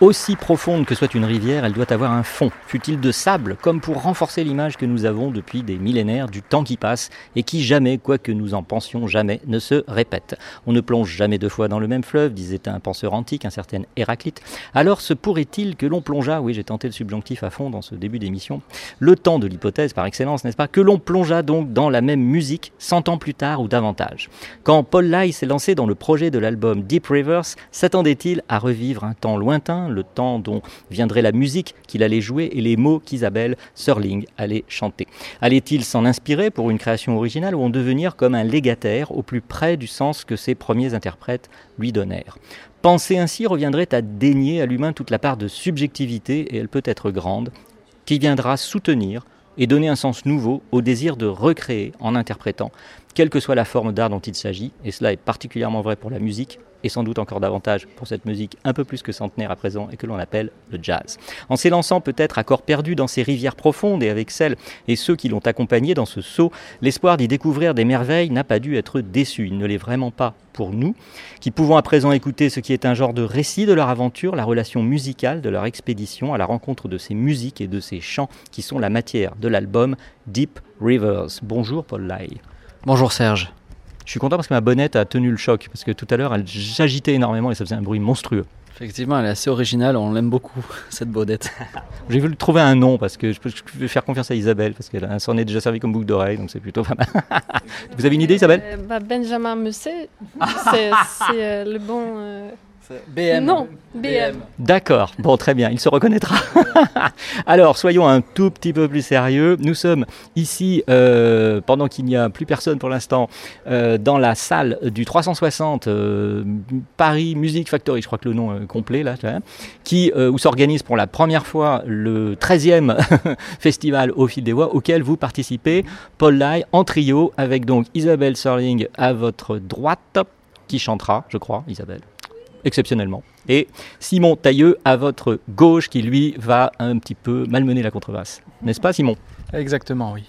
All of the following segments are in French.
Aussi profonde que soit une rivière, elle doit avoir un fond, fut-il de sable, comme pour renforcer l'image que nous avons depuis des millénaires du temps qui passe et qui jamais, quoi que nous en pensions jamais, ne se répète. On ne plonge jamais deux fois dans le même fleuve, disait un penseur antique, un certain Héraclite. Alors se pourrait-il que l'on plongeât, oui j'ai tenté le subjonctif à fond dans ce début d'émission, le temps de l'hypothèse par excellence, n'est-ce pas, que l'on plongeât donc dans la même musique cent ans plus tard ou davantage? Quand Paul Lai s'est lancé dans le projet de l'album Deep Rivers, s'attendait-il à revivre un temps lointain le temps dont viendrait la musique qu'il allait jouer et les mots qu'Isabelle Serling allait chanter. Allait-il s'en inspirer pour une création originale ou en devenir comme un légataire au plus près du sens que ses premiers interprètes lui donnèrent? Penser ainsi reviendrait à dénier à l'humain toute la part de subjectivité, et elle peut être grande, qui viendra soutenir et donner un sens nouveau au désir de recréer en interprétant, quelle que soit la forme d'art dont il s'agit, et cela est particulièrement vrai pour la musique, et sans doute encore davantage pour cette musique un peu plus que centenaire à présent et que l'on appelle le jazz. En s'élançant peut-être à corps perdu dans ces rivières profondes et avec celles et ceux qui l'ont accompagné dans ce saut, l'espoir d'y découvrir des merveilles n'a pas dû être déçu. Il ne l'est vraiment pas pour nous, qui pouvons à présent écouter ce qui est un genre de récit de leur aventure, la relation musicale de leur expédition à la rencontre de ces musiques et de ces chants qui sont la matière de l'album Deep Rivers. Bonjour Paul Lai. Bonjour Serge. Je suis content parce que ma bonnette a tenu le choc, parce que tout à l'heure, elle j'agitait énormément et ça faisait un bruit monstrueux. Effectivement, elle est assez originale, on l'aime beaucoup, cette bonnette. J'ai voulu trouver un nom, parce que je peux, faire confiance à Isabelle, parce qu'elle s'en est déjà servi comme boucle d'oreille, donc c'est plutôt pas mal. Vous avez une idée, Isabelle? Euh, bah, Benjamin Musset, c'est euh, le bon... Euh, BM. Non, BM. D'accord, bon très bien, il se reconnaîtra. Alors, soyons un tout petit peu plus sérieux. Nous sommes ici, euh, pendant qu'il n'y a plus personne pour l'instant, euh, dans la salle du 360 euh, Paris Music Factory, je crois que le nom complet là, qui, où s'organise pour la première fois le 13e festival au fil des voix auquel vous participez, Paul Lai, en trio, avec donc Isabelle Serling à votre droite, qui chantera, je crois, Isabelle exceptionnellement. Et Simon Tailleux à votre gauche qui lui va un petit peu malmener la contrebasse. N'est-ce pas Simon? Exactement, oui.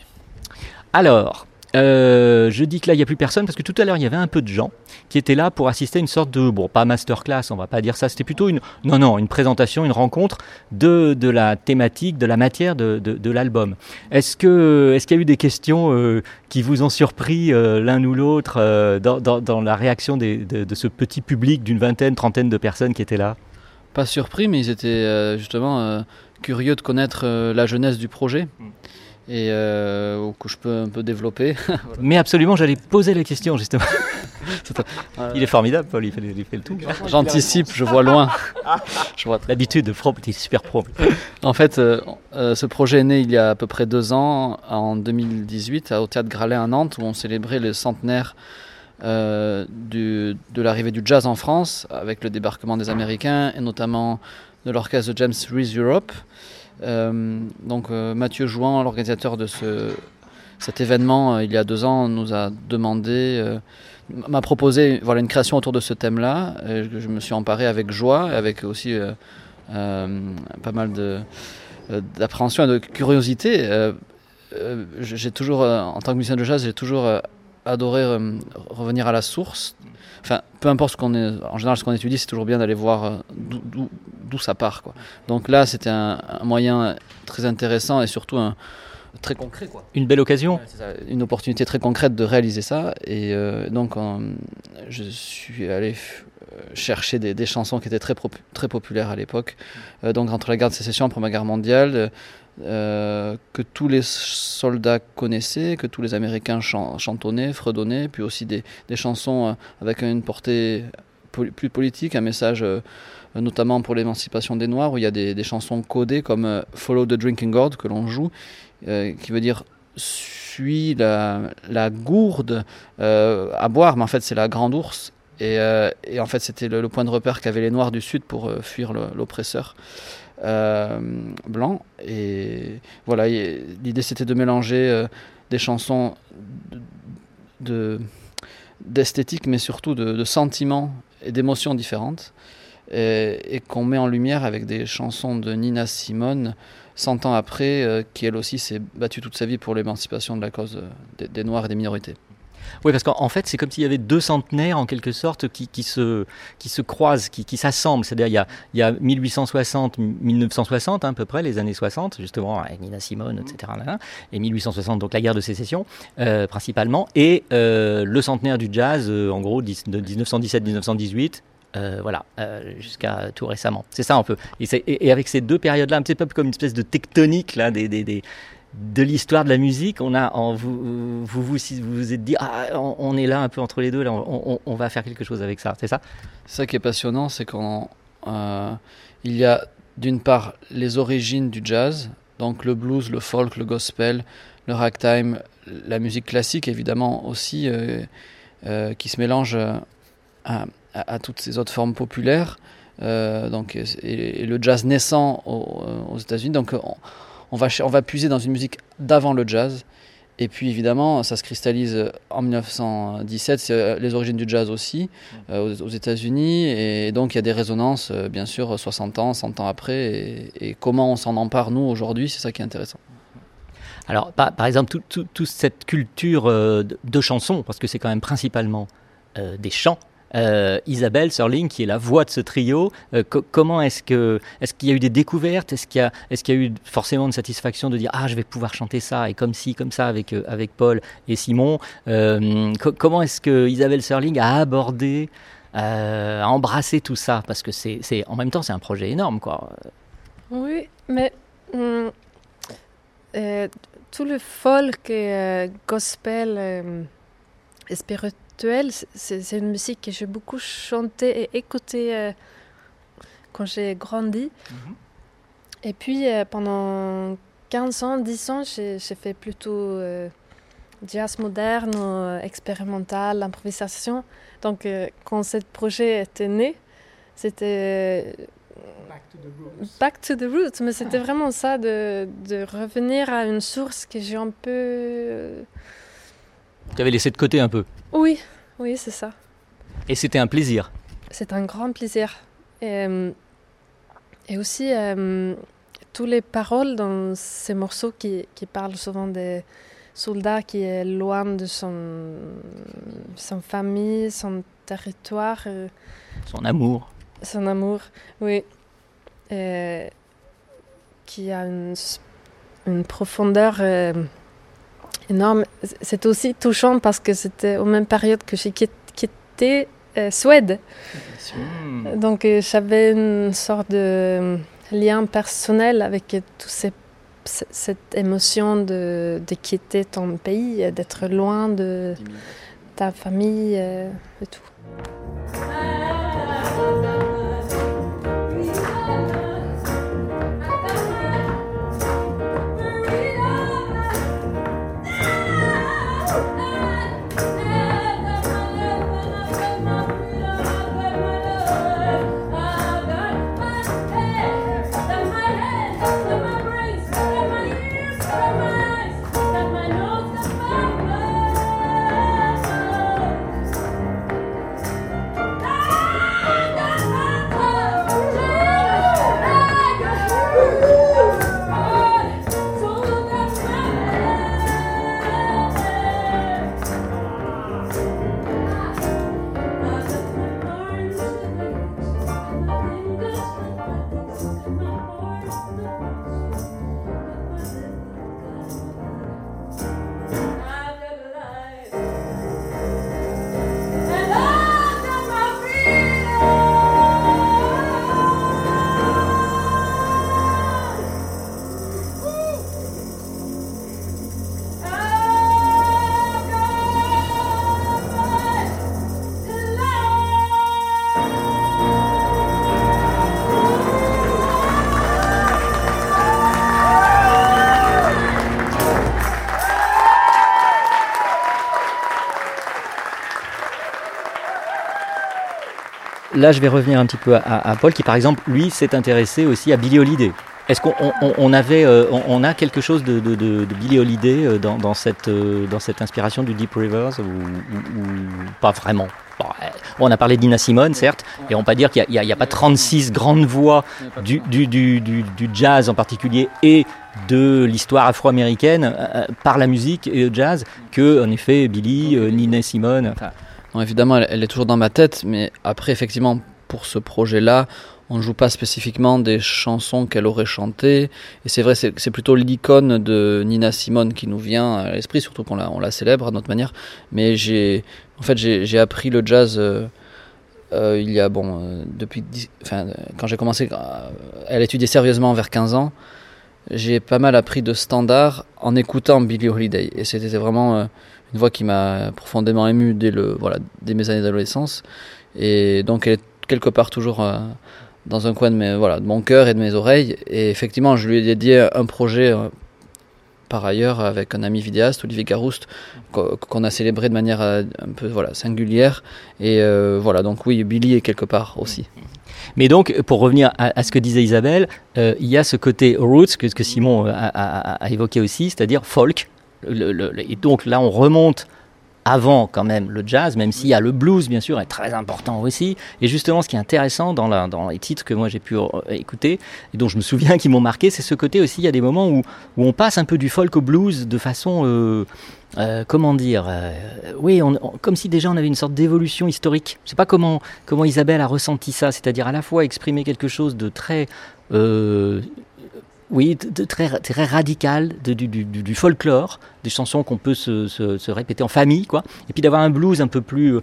Alors, euh, je dis que là, il n'y a plus personne parce que tout à l'heure, il y avait un peu de gens qui étaient là pour assister à une sorte de, bon, pas masterclass, on va pas dire ça, c'était plutôt une, non, non, une présentation, une rencontre de, de la thématique, de la matière de, de, l'album. Est-ce que, est-ce qu'il y a eu des questions euh, qui vous ont surpris euh, l'un ou l'autre dans, dans, dans, la réaction des, de, ce petit public d'une vingtaine, trentaine de personnes qui étaient là? Pas surpris, mais ils étaient justement curieux de connaître la jeunesse du projet. Mm et euh, que je peux un peu développer. Mais absolument, j'allais poser la question justement. il est formidable, Paul, il fait, il fait le tout. J'anticipe, je vois loin. l'habitude de pro, tu es super pro. En fait, euh, euh, ce projet est né il y a à peu près deux ans, en 2018, au Théâtre Gralet à Nantes, où on célébrait le centenaire euh, du, de l'arrivée du jazz en France, avec le débarquement des Américains, et notamment de l'orchestre de James Reese Europe. Euh, donc euh, Mathieu Jouan, l'organisateur de ce, cet événement, euh, il y a deux ans, nous a demandé, m'a proposé voilà, une création autour de ce thème-là. Je, me suis emparé avec joie, avec aussi pas mal d'appréhension et de curiosité. j'ai toujours, en tant que musicien de jazz, j'ai toujours adoré revenir à la source enfin, peu importe ce qu'on est, en général, ce qu'on étudie, c'est toujours bien d'aller voir euh, d'où ça part. Quoi. Donc là, c'était un, moyen très intéressant et surtout un, très concret. Quoi. Une belle occasion Une opportunité très concrète de réaliser ça. Et euh, donc, je suis allé euh, chercher des, chansons qui étaient très, très populaires à l'époque. donc, entre la guerre de sécession, la Première Guerre mondiale, euh, que tous les soldats connaissaient, que tous les Américains chantonnaient, fredonnaient, puis aussi des, chansons euh, avec une portée plus politique, un message euh, notamment pour l'émancipation des Noirs, où il y a des, chansons codées comme Follow the Drinking Gourd que l'on joue, qui veut dire suis la, gourde à boire, mais en fait c'est la grande ours. Et, en fait c'était le, point de repère qu'avaient les Noirs du Sud pour fuir l'oppresseur. Euh, blanc. Et voilà, l'idée c'était de mélanger euh, des chansons de d'esthétique, mais surtout de, sentiments et d'émotions différentes, et, qu'on met en lumière avec des chansons de Nina Simone, 100 ans après, euh, qui elle aussi s'est battue toute sa vie pour l'émancipation de la cause des Noirs et des minorités. Oui, parce qu'en fait, c'est comme s'il y avait deux centenaires, en quelque sorte, qui, qui se, qui se croisent, qui, qui s'assemblent. C'est-à-dire, il y a, il y a 1860, 1960, hein, à peu près, les années 60, justement, avec Nina Simone, etc. et 1860, donc la guerre de sécession, euh, principalement, et euh, le centenaire du jazz, euh, en gros, de 1917-1918, euh, voilà, euh, jusqu'à tout récemment. C'est ça un peu. Et, et, avec ces deux périodes-là, un petit peu comme une espèce de tectonique là, des, des, des, de l'histoire de la musique, on a, vous, vous, vous, vous êtes dit, ah, on, est là un peu entre les deux, on, va faire quelque chose avec ça, c'est ça? Ça qui est passionnant, c'est qu'il euh, y a d'une part les origines du jazz, donc le blues, le folk, le gospel, le ragtime, la musique classique évidemment aussi, euh, euh, qui se mélange à, toutes ces autres formes populaires, donc, et, le jazz naissant aux, États-Unis. Donc, on va, on va puiser dans une musique d'avant le jazz. Et puis évidemment, ça se cristallise en 1917, c'est euh, les origines du jazz aussi, mm. euh, aux, États-Unis. Et donc il y a des résonances, euh, bien sûr, 60 ans, 100 ans après. Et, comment on s'en empare, nous, aujourd'hui, c'est ça qui est intéressant. Alors, par, exemple, toute cette culture de, chansons, parce que c'est quand même principalement des chants, euh, Isabelle Serling, qui est la voix de ce trio. Euh, comment est-ce que est-ce qu'il y a eu des découvertes? Est-ce qu'il y a est-ce y a eu forcément une satisfaction de dire ah je vais pouvoir chanter ça et comme ci comme ça avec euh, avec Paul et Simon Comment est-ce que Isabelle Serling a abordé a embrassé tout ça? Parce que c'est en même temps c'est un projet énorme quoi. Oui, mais hum, tout le folk et gospel et spirituel c'est une musique que j'ai beaucoup chanté et écouté euh, quand j'ai grandi. Mhm. Et puis euh, pendant 15 ans, 10 ans, j'ai fait plutôt euh, jazz moderne, expérimental, improvisation. Donc quand ce projet était né, c'était Back to the roots. mais c'était vraiment ça, de, de, revenir à une source que j'ai un peu tu avais laissé de côté un peu Oui, oui, c'est ça. Et c'était un plaisir C'est un grand plaisir. Et, euh, aussi, euh, toutes les paroles dans ces morceaux qui, qui, parlent souvent des soldats qui est loin de son, son famille, son territoire. Euh, son amour. Son amour, oui. qui a une, une profondeur énorme. C'est aussi touchant parce que c'était aux mêmes périodes que j'ai quitté Suède. Donc j'avais une sorte de lien personnel avec tout cette émotion de, de, quitter ton pays, d'être loin de ta famille et tout. Là, je vais revenir un petit peu à, Paul, qui par exemple, lui, s'est intéressé aussi à Billie Holiday. Est-ce qu'on avait, euh, on, a quelque chose de, de, Billie Holiday euh, dans, cette, euh, dans cette inspiration du Deep Rivers ou, pas vraiment? On a parlé d'Ina Simone, certes, et on peut dire qu'il n'y a, pas 36 grandes voix du, jazz en particulier et de l'histoire afro-américaine par la musique et le jazz que, en effet, Billie, Nina Simone. Non, évidemment, elle, est toujours dans ma tête, mais après, effectivement, pour ce projet-là, on ne joue pas spécifiquement des chansons qu'elle aurait chantées. Et c'est vrai, c'est plutôt l'icône de Nina Simone qui nous vient à l'esprit, surtout qu'on la, célèbre à notre manière. Mais j'ai, en fait, j'ai appris le jazz. Euh, euh, il y a, bon, euh, depuis, enfin, quand j'ai commencé à l'étudier sérieusement vers 15 ans, j'ai pas mal appris de standards en écoutant Billie Holiday. Et c'était vraiment une voix qui m'a profondément ému dès, le, voilà, dès mes années d'adolescence. Et donc elle est quelque part toujours euh, dans un coin de, mes, voilà, de mon cœur et de mes oreilles. Et effectivement, je lui ai dédié un projet euh, par ailleurs avec un ami vidéaste, Olivier Garouste, qu'on a célébré de manière euh, un peu voilà, singulière. Et voilà, donc oui, Billy est quelque part aussi. Mais donc, pour revenir à, ce que disait Isabelle, il y a ce côté roots que, Simon a évoqué aussi, c'est-à-dire folk, et donc là, on remonte avant quand même le jazz, même s'il y a le blues bien sûr est très important aussi. Et justement, ce qui est intéressant dans, les titres que moi j'ai pu euh, écouter et dont je me souviens qui m'ont marqué, c'est ce côté aussi. Il y a des moments où, on passe un peu du folk au blues de façon euh, euh, comment dire Oui, comme si déjà on avait une sorte d'évolution historique. Je sais pas comment Isabelle a ressenti ça, c'est-à-dire à la fois exprimer quelque chose de très oui, de, très, très radical, de, du, du, du, folklore, des chansons qu'on peut se, se, se, répéter en famille, quoi. Et puis d'avoir un blues un peu plus, euh,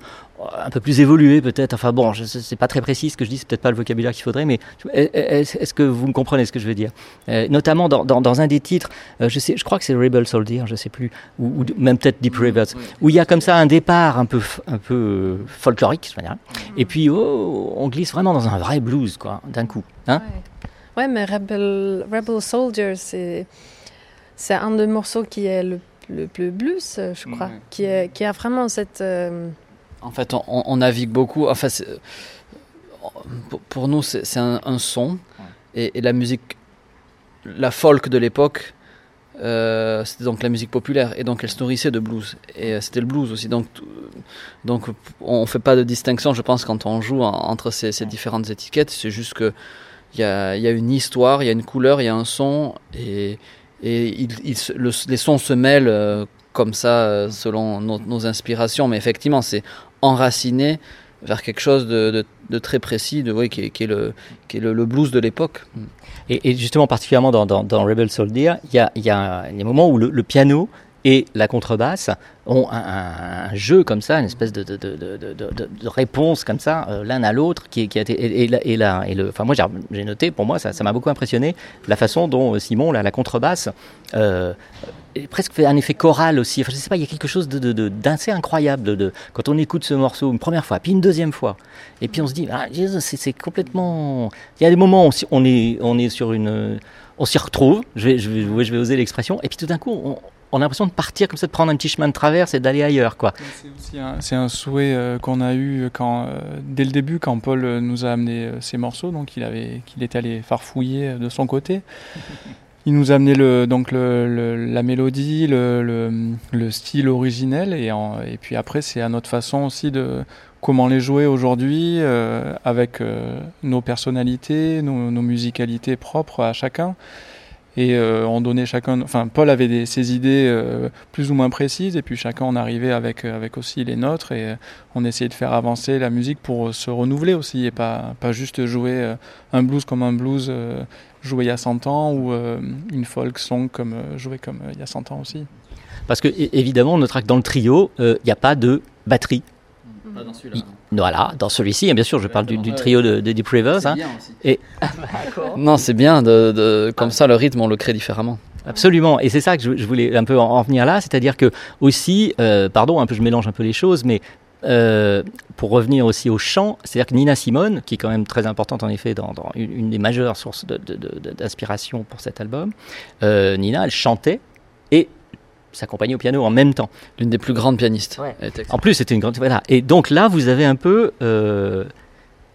un peu plus évolué, peut-être. Enfin bon, c'est pas très précis ce que je dis, c'est peut-être pas le vocabulaire qu'il faudrait, mais est-ce que vous me comprenez ce que je veux dire? Euh, Notamment dans, dans, dans, un des titres, euh, je, sais, je crois que c'est Rebel Soldier, je sais plus, ou, même peut-être Deep Rivers, où il y a comme ça un départ un peu, un peu folklorique, dire, et puis oh, on glisse vraiment dans un vrai blues, quoi, d'un coup. Hein Ouais, mais Rebel, Rebel Soldier, c'est, c'est un des morceaux qui est le, le plus blues, je crois, qui, est, qui a vraiment cette... Euh, en fait, on, on, navigue beaucoup. Enfin, pour, nous, c'est, un, son. Et, la musique, la folk de l'époque, euh, c'était donc la musique populaire. Et donc elle se nourrissait de blues. Et euh, c'était le blues aussi. Donc donc on fait pas de distinction je pense quand on joue entre ces, ces différentes étiquettes. C'est juste que il y a, une histoire, il y a une couleur, il y a un son, et, et les sons se mêlent euh, comme ça euh, selon nos, inspirations, mais effectivement c'est enraciné vers quelque chose de, très précis, de, oui, qui, est, le, qui est le, blues de l'époque. Et, justement, particulièrement dans, Rebel Soldier, il y a, y a, un moment où le, piano et la contrebasse ont un, jeu comme ça, une espèce de, réponse comme ça, euh, l'un à l'autre, qui, qui, a été et, et, et, et le, enfin moi j'ai noté, pour moi ça m'a beaucoup impressionné la façon dont euh, Simon, la, la contrebasse, euh, presque fait un effet choral aussi. Enfin, je sais pas, il y a quelque chose d'assez incroyable de, quand on écoute ce morceau une première fois, puis une deuxième fois, et puis on se dit, ah, c'est complètement. Il y a des moments où on est, on est sur une, on s'y retrouve. Je vais, je vais, je vais oser l'expression, et puis tout d'un coup, on, on a l'impression de partir comme ça, de prendre un petit chemin de traverse et d'aller ailleurs. quoi. C'est un, souhait euh, qu'on a eu euh, dès le début quand Paul euh, nous a amené ces morceaux, donc qu'il était allé farfouiller de son côté. Il nous a amené donc la mélodie, le, le, style originel, et, puis après c'est à notre façon aussi de comment les jouer aujourd'hui avec nos personnalités, nos musicalités propres à chacun et euh, on donnait chacun, enfin Paul avait des, ses idées euh, plus ou moins précises et puis chacun on arrivait avec euh, avec aussi les nôtres et on essayait de faire avancer la musique pour se renouveler aussi et pas pas juste jouer un blues comme un blues joué il y a 100 ans ou une folk song comme joué comme il y a 100 ans aussi. Parce que évidemment on notera que dans le trio il n'y a pas de batterie. Pas dans celui-là. Voilà, dans celui-ci, bien sûr, je parle du, du trio de, de, Deep Rivers. Hein. Et... non, c'est bien, de, de, comme ça le rythme on le crée différemment. Absolument, et c'est ça que je, je, voulais un peu en, en venir là, c'est-à-dire que aussi, euh, pardon, un peu je mélange un peu les choses, mais euh, pour revenir aussi au chant, c'est-à-dire que Nina Simone, qui est quand même très importante en effet dans, dans une, une, des majeures sources d'inspiration pour cet album, euh, Nina, elle chantait et s'accompagner au piano en même temps. L'une des plus grandes pianistes. Ouais. En plus, c'était une grande. Voilà. Et donc là, vous avez un peu. Euh,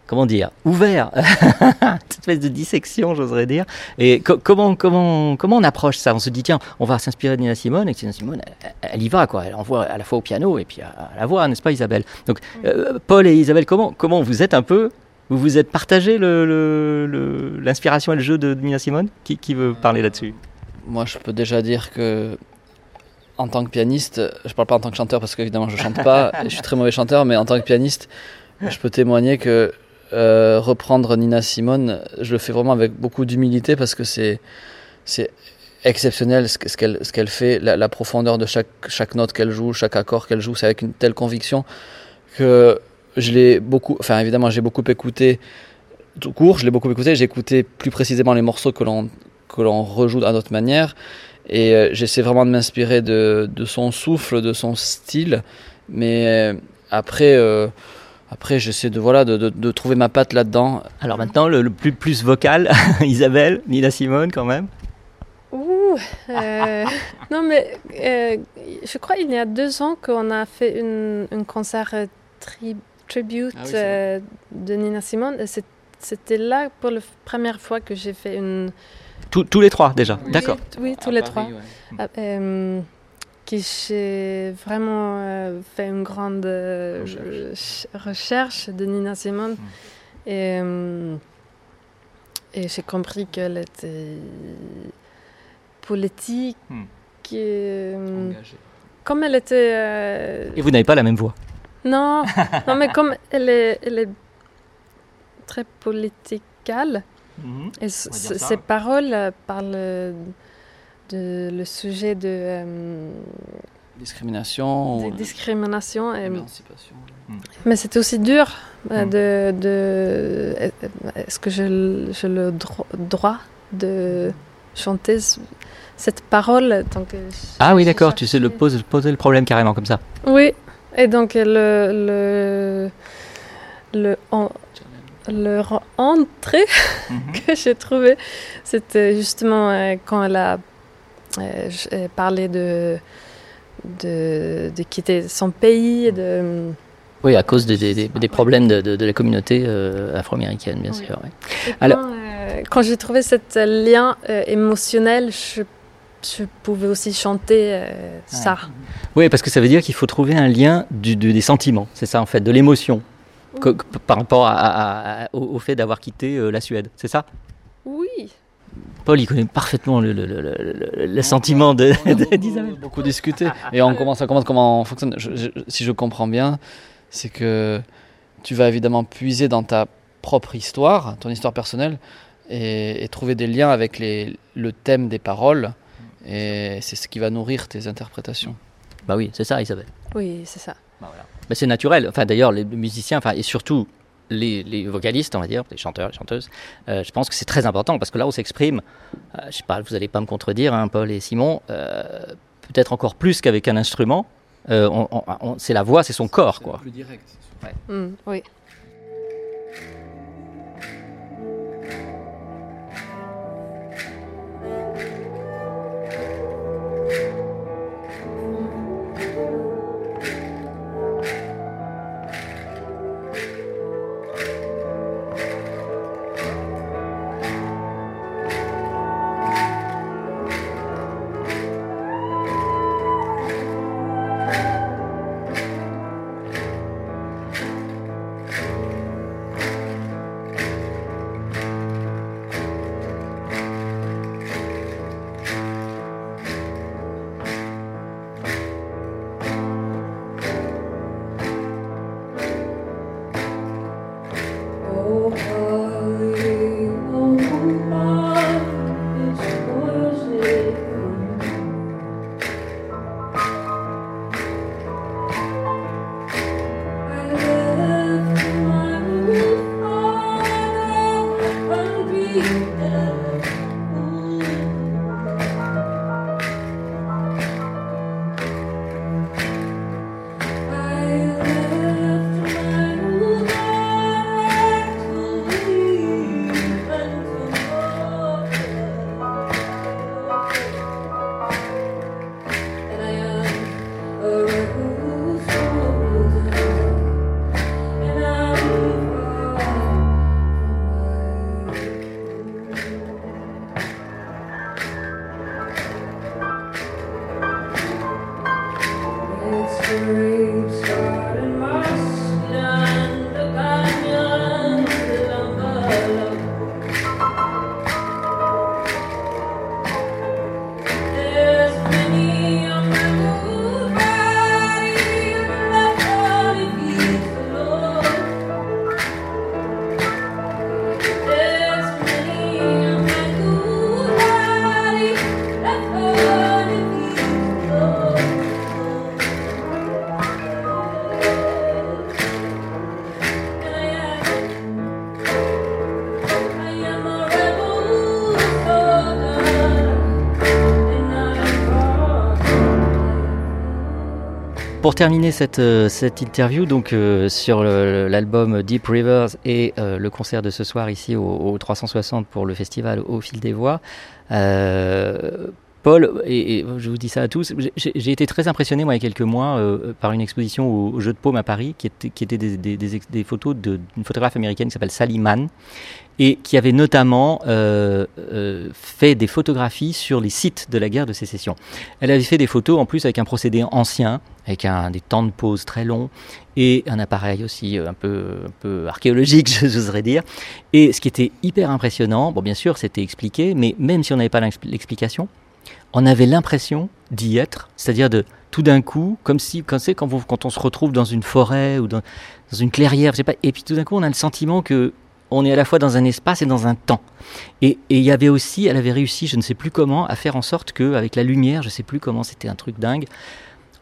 comment dire, ouvert, cette espèce de dissection, j'oserais dire. Et co comment, comment, comment on approche ça? On se dit, tiens, on va s'inspirer de Nina Simone, et Nina Simone, elle, elle, y va, quoi. Elle envoie à la fois au piano et puis à, à la voix, n'est-ce pas, Isabelle? Donc, euh, Paul et Isabelle, comment, comment vous êtes un peu vous vous êtes partagé l'inspiration le, le, et le jeu de, de Nina Simone? Qui, qui veut parler là-dessus? Moi, je peux déjà dire que en tant que pianiste, je parle pas en tant que chanteur parce qu'évidemment je chante pas, je suis très mauvais chanteur, mais en tant que pianiste, je peux témoigner que euh, reprendre Nina Simone, je le fais vraiment avec beaucoup d'humilité parce que c'est c'est exceptionnel ce qu'elle ce qu'elle fait, la, la, profondeur de chaque chaque note qu'elle joue, chaque accord qu'elle joue, c'est avec une telle conviction que je l'ai beaucoup, enfin évidemment j'ai beaucoup écouté tout court, je l'ai beaucoup écouté, j'ai écouté plus précisément les morceaux que l'on que l'on rejoue à notre manière et euh, j'essaie vraiment de m'inspirer de, de, son souffle, de son style. Mais euh, après, euh, après j'essaie de, voilà, de, de, de, trouver ma patte là-dedans. Alors maintenant, le, le, plus, plus vocal, Isabelle, Nina Simone quand même Ouh, euh, non mais euh, je crois il y a deux ans qu'on a fait une, un concert tri, tribute ah oui, euh, de Nina Simone. C'était là pour la première fois que j'ai fait une tous, tous les trois déjà, oui, d'accord. Oui, tous à les Paris, trois. Ouais. Euh, qui j'ai vraiment euh, fait une grande euh, recherche. recherche. de Nina Simone. Mm. Et, euh, et j'ai compris qu'elle était politique. Mm. Et, comme elle était. Et vous n'avez pas la même voix Non, non mais comme elle est, elle est très politicale. Mmh. Et ces paroles euh, parlent de le sujet de euh, discrimination, de discrimination et émancipation. Mmh. Mais c'est aussi dur euh, mmh. de, de est-ce que j'ai le dro droit de chanter cette parole tant que Ah oui, d'accord, tu sais le poser, poser le problème carrément comme ça. Oui, et donc le le le en, leur entrée mm -hmm. que j'ai trouvé, c'était justement euh, quand elle a euh, parlé de, de, de, quitter son pays. De, oui, à cause des, des, des problèmes de, de, de, la communauté euh, afro-américaine, bien oui. sûr. Ouais. Alors, quand, quand j'ai trouvé ce lien euh, émotionnel, je je pouvais aussi chanter euh, ça. Oui, parce que ça veut dire qu'il faut trouver un lien du, du, des sentiments, c'est ça en fait, de l'émotion que, par rapport à, à, à, au, au, fait d'avoir quitté euh, la Suède, c'est ça? Oui. Paul, il connaît parfaitement le, le, le, le sentiment d'Isabelle. beaucoup discuté et on commence à comprendre comment on fonctionne. Je, je, si je comprends bien, c'est que tu vas évidemment puiser dans ta propre histoire, ton histoire personnelle, et, et trouver des liens avec les, le thème des paroles Et c'est ce qui va nourrir tes interprétations. Bah oui, c'est ça, Isabelle. Oui, c'est ça. Bah voilà. Mais c'est naturel. Enfin, d'ailleurs, les musiciens, enfin, et surtout les, les, vocalistes, on va dire, les chanteurs, les chanteuses, euh, je pense que c'est très important parce que là, on s'exprime. Euh, je sais pas, vous n'allez pas me contredire, hein, Paul et Simon, euh, peut-être encore plus qu'avec un instrument. Euh, on- on- on- c'est la voix, c'est son corps, quoi. plus direct. Mm, oui. Pour terminer cette, euh, interview, euh, sur l'album Deep Rivers et euh, le concert de ce soir ici au, au 360 pour le festival Au fil des voix, Paul, et, je vous dis ça à tous, j'ai été très impressionné moi il y a quelques mois euh, par une exposition au, au Jeu de Paume à Paris qui était, qui était des, des- photos d'une photographe américaine qui s'appelle Sally Mann et qui avait notamment euh, euh, fait des photographies sur les sites de la guerre de sécession. Elle avait fait des photos en plus avec un procédé ancien, avec un, des temps de pause très longs et un appareil aussi un peu, un peu archéologique, j'oserais dire. Et ce qui était hyper impressionnant, bon bien sûr c'était expliqué, mais même si on n'avait pas l'expli- l'explication, on avait l'impression d'y être, c'est-à-dire de tout d'un coup, comme si, quand, quand, on se retrouve dans une forêt ou dans, une clairière, je sais pas, et puis tout d'un coup on a le sentiment que on est à la fois dans un espace et dans un temps. Et il y avait aussi, elle avait réussi, je ne sais plus comment, à faire en sorte que, avec la lumière, je ne sais plus comment, c'était un truc dingue,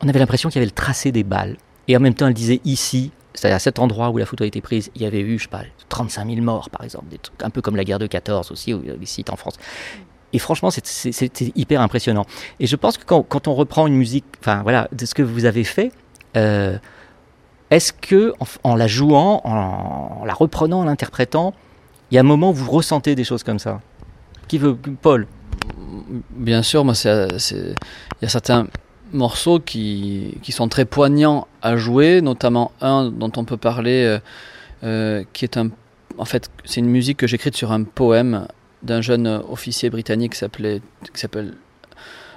on avait l'impression qu'il y avait le tracé des balles. Et en même temps, elle disait ici, c'est-à-dire à cet endroit où la photo a été prise, il y avait eu, je sais pas, 35 000 morts, par exemple, des trucs un peu comme la guerre de 14 aussi, ou sites en France. Et franchement, c'était hyper impressionnant. Et je pense que quand, on reprend une musique, enfin voilà, de ce que vous avez fait, euh, est-ce que en, la jouant, en, la reprenant, en l'interprétant, il y a un moment où vous ressentez des choses comme ça? Qui veut Paul? Bien sûr, moi, il y a certains morceaux qui, qui sont très poignants à jouer, notamment un dont on peut parler, euh, euh, qui est un, en fait, c'est une musique que j'ai écrite sur un poème d'un jeune officier britannique qui s'appelait,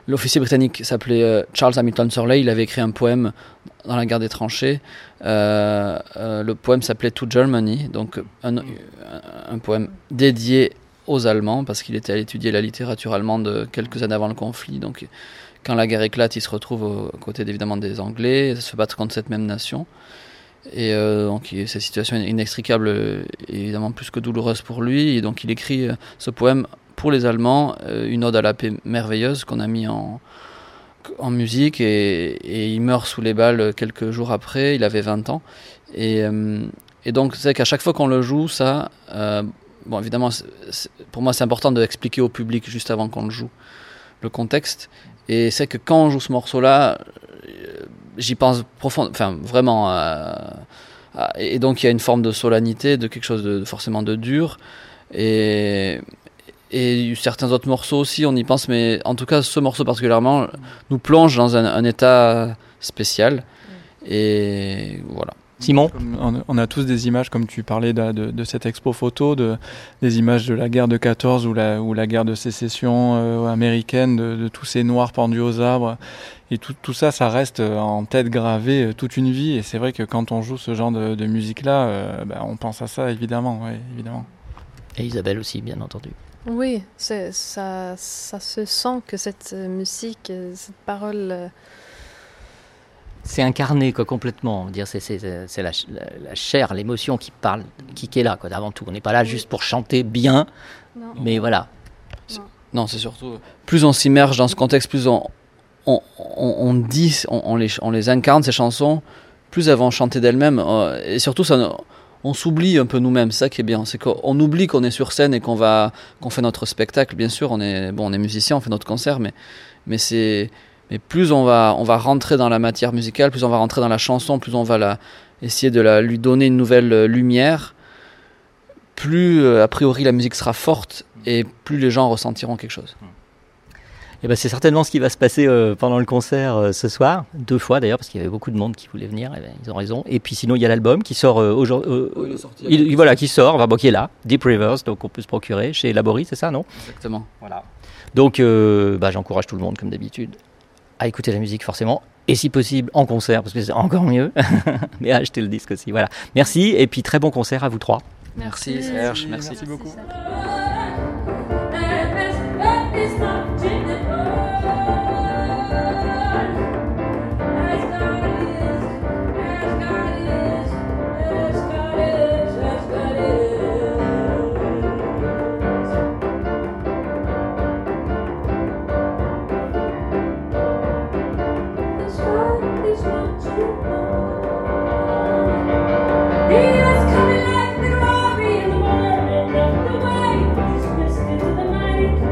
l'officier britannique s'appelait euh, Charles Hamilton Surley. Il avait écrit un poème dans la guerre des tranchées. Euh, euh, le poème s'appelait To Germany, donc un, un, poème dédié aux Allemands parce qu'il était allé étudier la littérature allemande quelques années avant le conflit. Quand la guerre éclate, il se retrouve aux côtés évidemment des Anglais, se battre contre cette même nation. Et euh, donc, cette situation inextricable est évidemment plus que douloureuse pour lui. Et donc, il écrit euh, ce poème pour les Allemands une ode à la paix merveilleuse qu'on a mis en, musique et, il meurt sous les balles quelques jours après, il avait 20 ans. Et, et donc c'est qu'à chaque fois qu'on le joue, ça, bon évidemment, pour moi c'est important d'expliquer au public juste avant qu'on le joue le contexte. Et c'est que quand on joue ce morceau-là, j'y pense profond, enfin vraiment. et donc il y a une forme de solennité, de quelque chose de, forcément de dur. Et, et certains autres morceaux aussi, on y pense, mais en tout cas ce morceau particulièrement nous plonge dans un état spécial. Et voilà. Simon? On, a tous des images, comme tu parlais de, cette expo photo, de, des images de la guerre de 14 ou la, ou la guerre de sécession euh, américaine, de, tous ces noirs pendus aux arbres. Et tout, tout, ça, ça reste euh, en tête gravé euh, toute une vie. Et c'est vrai que quand on joue ce genre de, musique-là, bah, on pense à ça, évidemment. évidemment. Et Isabelle aussi, bien entendu. Oui, ça, ça se sent que cette musique, cette parole c'est incarné quoi, complètement. Dire c'est, c'est, la, la, chair, l'émotion qui parle, qui, est là quoi, avant tout. On n'est pas là juste pour chanter bien, mais voilà. Non, c'est surtout plus on s'immerge dans ce contexte, plus on, on, dit, on, les, incarne ces chansons, plus elles vont chanter d'elles-mêmes. Euh, et surtout, ça, on s'oublie un peu nous-mêmes. Ça qui est bien, c'est qu'on oublie qu'on est sur scène et qu'on va, qu'on fait notre spectacle. Bien sûr, on est bon, on est musicien, on fait notre concert, mais mais c'est mais plus on va, on va rentrer dans la matière musicale, plus on va rentrer dans la chanson, plus on va la, essayer de la, lui donner une nouvelle euh, lumière, plus euh, a priori la musique sera forte et plus les gens ressentiront quelque chose. Et eh ben c'est certainement ce qui va se passer euh, pendant le concert ce soir, deux fois d'ailleurs, parce qu'il y avait beaucoup de monde qui voulait venir, et eh ben, ils ont raison. Et puis sinon, il y a l'album qui sort aujourd'hui. voilà, qui sort, enfin, bon, qui est là, Deep Rivers, donc on peut se procurer chez Laborie, c'est ça, non? Exactement. Voilà. Donc bah, j'encourage tout le monde, comme d'habitude, à écouter la musique forcément, et si possible en concert, parce que c'est encore mieux, mais à acheter le disque aussi. Voilà. Merci, et puis très bon concert à vous trois. Merci, Serge, merci, merci beaucoup.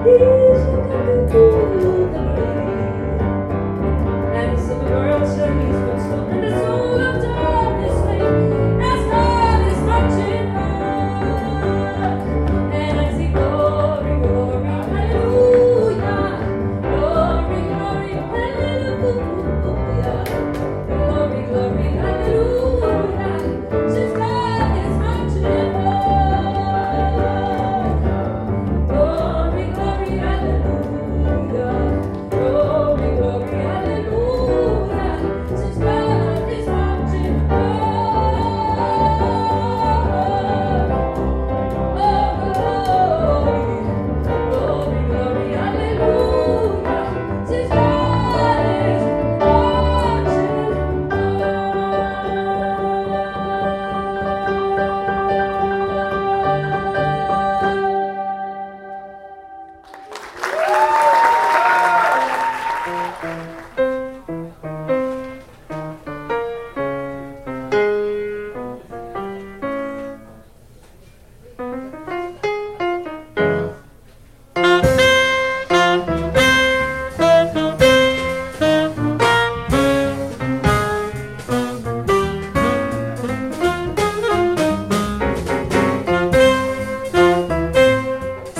Isso que me.